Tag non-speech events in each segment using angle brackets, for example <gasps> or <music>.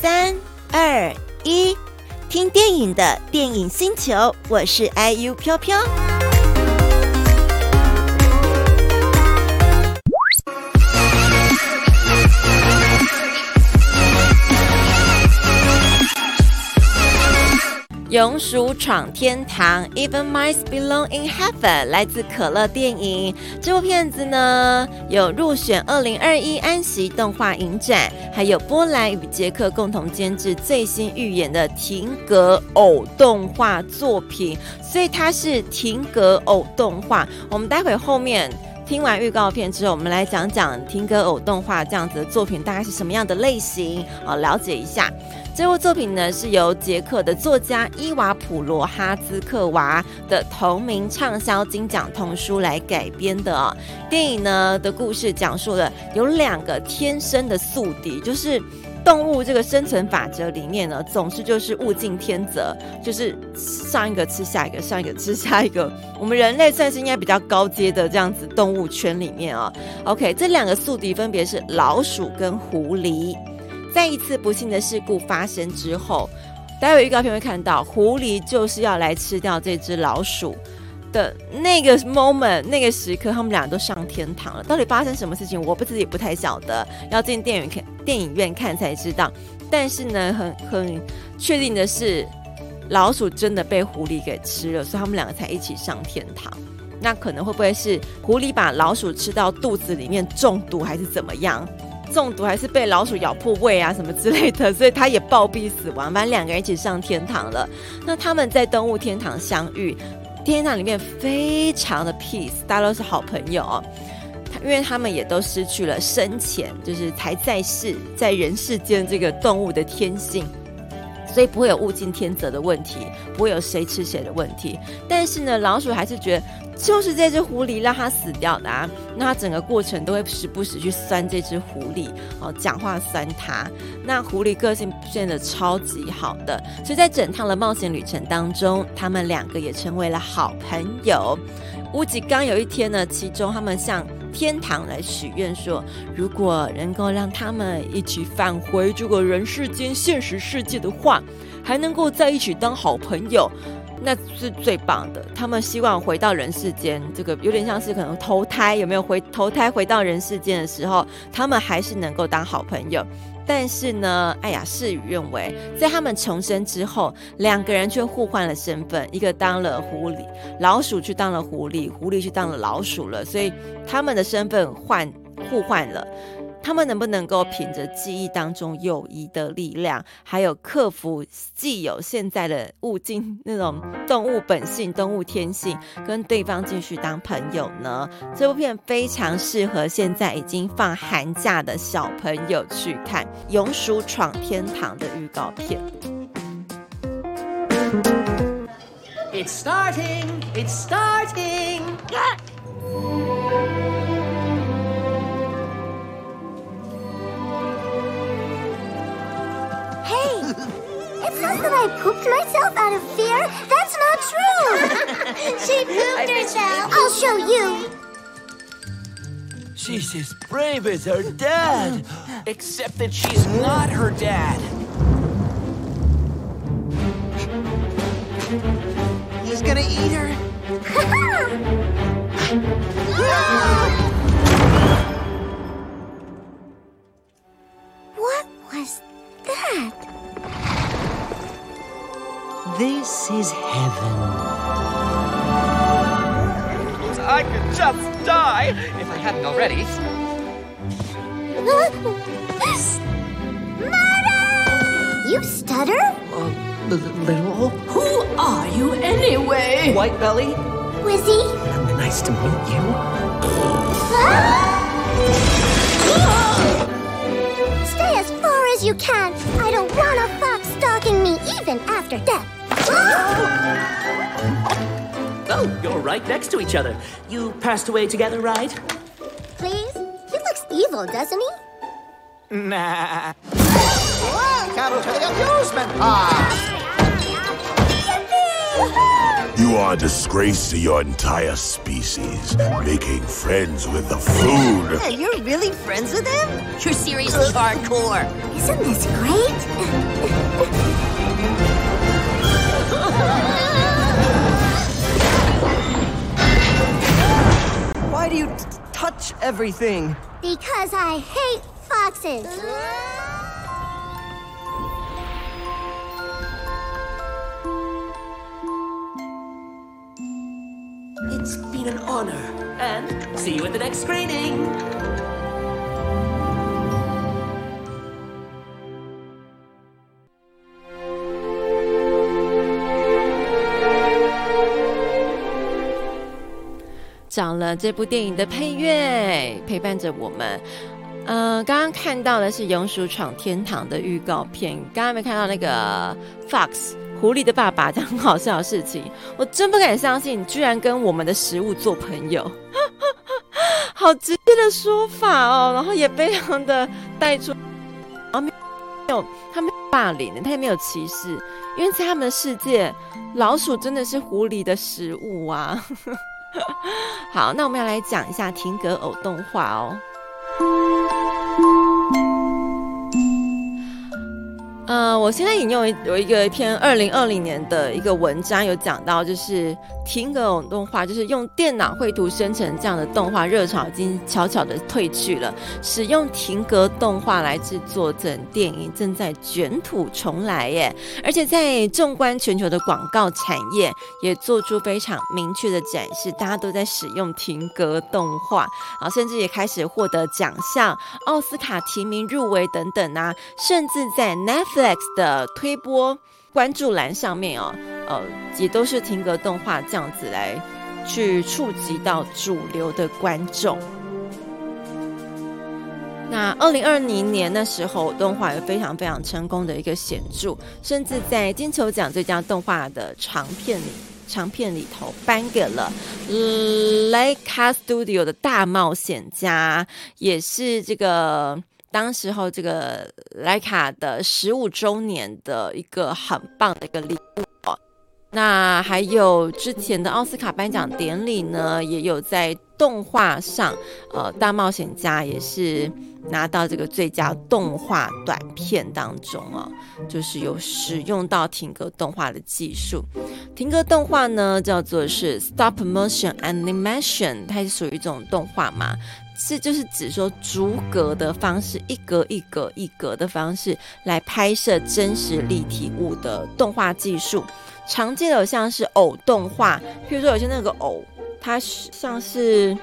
三二一，听电影的电影星球，我是 IU 飘飘。熊鼠闯天堂，Even Mice Belong in Heaven，来自可乐电影。这部片子呢，有入选二零二一安锡动画影展，还有波兰与捷克共同监制最新预演的停格偶动画作品，所以它是停格偶动画。我们待会后面听完预告片之后，我们来讲讲听歌偶动画这样子的作品大概是什么样的类型啊，了解一下。这部作品呢，是由捷克的作家伊娃普罗哈兹克娃的同名畅销金奖童书来改编的。电影呢的故事讲述了有两个天生的宿敌，就是动物这个生存法则里面呢，总是就是物竞天择，就是上一个吃下一个，上一个吃下一个。我们人类算是应该比较高阶的这样子动物圈里面啊、OK，这两个宿敌分别是老鼠跟狐狸。在一次不幸的事故发生之后，待会预告片会看到狐狸就是要来吃掉这只老鼠那个 moment，那个时刻，他们俩都上天堂了。到底发生什么事情，我不自己不太晓得，要进电影看电影院看才知道。但是呢，很很确定的是，老鼠真的被狐狸给吃了，所以他们两个才一起上天堂。那可能会不会是狐狸把老鼠吃到肚子里面中毒，还是怎么样？中毒还是被老鼠咬破胃啊什么之类的，<laughs> 所以他也暴毙死亡。反正两个人一起上天堂了。那他们在动物天堂相遇，天堂里面非常的 peace，大家都是好朋友哦。因为他们也都失去了生前就是才在世在人世间这个动物的天性。所以不会有物竞天择的问题，不会有谁吃谁的问题。但是呢，老鼠还是觉得就是这只狐狸让它死掉的啊。那它整个过程都会时不时去酸这只狐狸，哦，讲话酸它。那狐狸个性变得超级好的，所以在整趟的冒险旅程当中，他们两个也成为了好朋友。乌吉刚有一天呢，其中他们向天堂来许愿说，如果能够让他们一起返回这个人世间现实世界的话，还能够在一起当好朋友，那是最棒的。他们希望回到人世间，这个有点像是可能投胎，有没有回投胎回到人世间的时候，他们还是能够当好朋友。但是呢，哎呀，事与愿违，在他们重生之后，两个人却互换了身份，一个当了狐狸，老鼠去当了狐狸，狐狸去当了老鼠了，所以他们的身份换互换了。他们能不能够凭着记忆当中友谊的力量，还有克服既有现在的物竞那种动物本性、动物天性，跟对方继续当朋友呢？这部片非常适合现在已经放寒假的小朋友去看《勇鼠闯天堂》的预告片。It's starting, it's starting. It's not that I pooped myself out of fear. That's not true. <laughs> she pooped herself. I'll show you. She's as brave as her dad, except that she's not her dad. He's gonna eat her. <laughs> This is heaven. I could just die if I hadn't already. <laughs> Murder! You stutter? Uh, little? Who are you anyway? White belly? Wizzy? Nice to meet you. <gasps> <gasps> Stay as far as you can. I don't want a fox stalking me even after death. Oh, you're right next to each other. You passed away together, right? Please? He looks evil, doesn't he? Nah. Welcome to the amusement park! You are a disgrace to your entire species, making friends with the food. Yeah, you're really friends with him? You're seriously hardcore. Isn't this great? <laughs> Why do you t- touch everything? Because I hate foxes. It's been an honor. And see you at the next screening. 找了这部电影的配乐陪伴着我们。呃，刚刚看到的是《勇鼠闯天堂》的预告片，刚刚没看到那个 Fox 狐狸的爸爸讲很好笑的事情，我真不敢相信，居然跟我们的食物做朋友，<laughs> 好直接的说法哦，然后也非常的带出，然后没有他们霸凌，他也没有歧视，因为在他们的世界，老鼠真的是狐狸的食物啊。好，那我们要来讲一下停格偶动画哦。呃，我现在引用有一个一篇二零二零年的一个文章，有讲到就是停格动画，就是用电脑绘图生成这样的动画热潮已经悄悄的退去了，使用停格动画来制作整电影正在卷土重来耶，而且在纵观全球的广告产业也做出非常明确的展示，大家都在使用停格动画啊，甚至也开始获得奖项、奥斯卡提名入围等等啊，甚至在 Netflix Netflix 的推播关注栏上面哦，呃，也都是停格动画这样子来去触及到主流的观众。那二零二零年那时候，动画有非常非常成功的一个显著，甚至在金球奖最佳动画的长片里，长片里头颁给了 Laika Studio 的大冒险家，也是这个。当时候这个莱卡的十五周年的一个很棒的一个礼物，那还有之前的奥斯卡颁奖典礼呢，也有在动画上，呃，大冒险家也是拿到这个最佳动画短片当中哦，就是有使用到停格动画的技术。停格动画呢叫做是 Stop Motion Animation，它是属于一种动画嘛。是，就是指说逐格的方式，一格一格一格的方式来拍摄真实立体物的动画技术。常见的像是偶动画，譬如说有些那个偶，它像是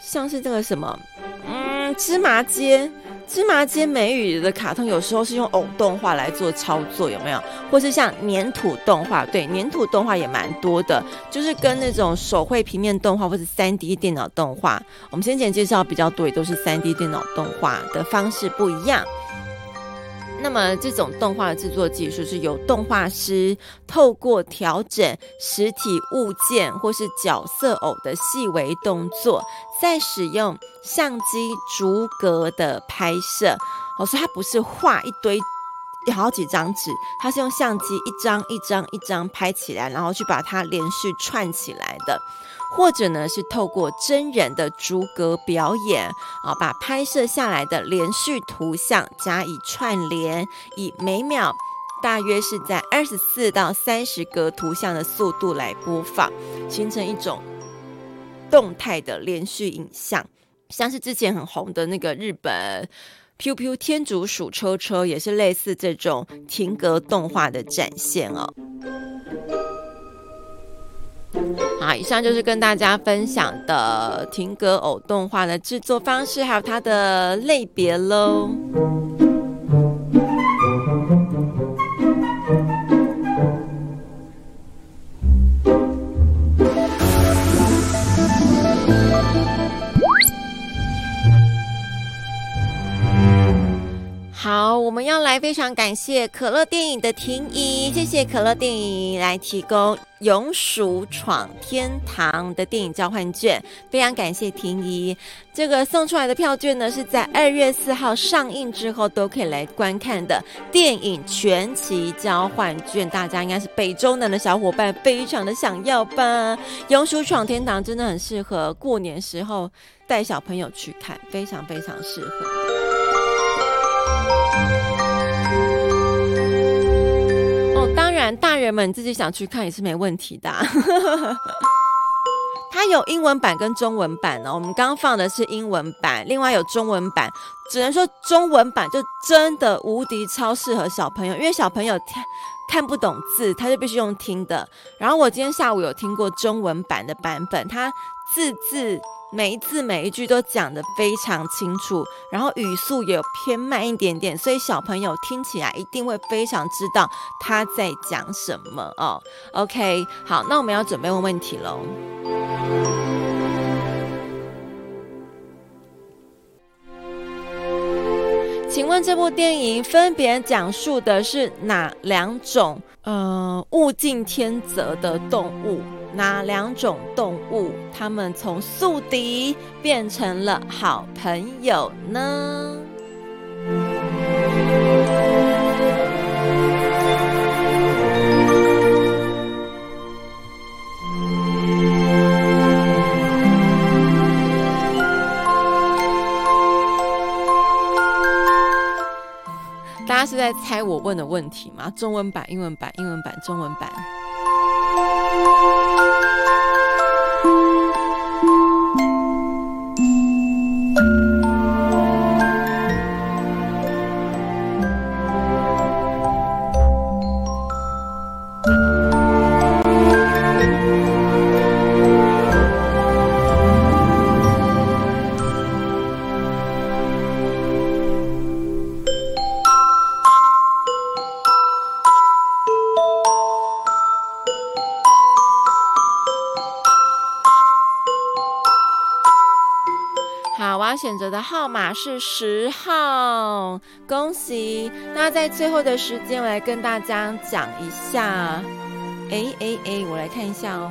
像是这个什么，嗯，芝麻街。芝麻街美语的卡通有时候是用偶动画来做操作，有没有？或是像粘土动画，对，粘土动画也蛮多的，就是跟那种手绘平面动画或者三 D 电脑动画，我们先前介绍比较多，也都是三 D 电脑动画的方式不一样。那么这种动画的制作技术是由动画师透过调整实体物件或是角色偶的细微动作，再使用相机逐格的拍摄。哦，所以它不是画一堆好几张纸，它是用相机一张一张一张拍起来，然后去把它连续串起来的。或者呢，是透过真人的逐格表演啊，把拍摄下来的连续图像加以串联，以每秒大约是在二十四到三十格图像的速度来播放，形成一种动态的连续影像。像是之前很红的那个日本 Piu Piu 天竺鼠车车，也是类似这种停格动画的展现哦。好，以上就是跟大家分享的停格偶动画的制作方式，还有它的类别喽。我们要来非常感谢可乐电影的婷宜，谢谢可乐电影来提供《勇鼠闯天堂》的电影交换券，非常感谢婷宜。这个送出来的票券呢，是在二月四号上映之后都可以来观看的电影全期交换券，大家应该是北中南的小伙伴非常的想要吧？《勇鼠闯天堂》真的很适合过年时候带小朋友去看，非常非常适合。大人们自己想去看也是没问题的。<laughs> 它有英文版跟中文版哦。我们刚放的是英文版，另外有中文版。只能说中文版就真的无敌超适合小朋友，因为小朋友看看不懂字，他就必须用听的。然后我今天下午有听过中文版的版本，他字字。每一字每一句都讲得非常清楚，然后语速也有偏慢一点点，所以小朋友听起来一定会非常知道他在讲什么哦。OK，好，那我们要准备问问题喽。请问这部电影分别讲述的是哪两种呃物竞天择的动物？哪两种动物，他们从宿敌变成了好朋友呢？他是在猜我问的问题吗？中文版、英文版、英文版、中文版。选择的号码是十号，恭喜！那在最后的时间，我来跟大家讲一下。哎哎哎，我来看一下哦。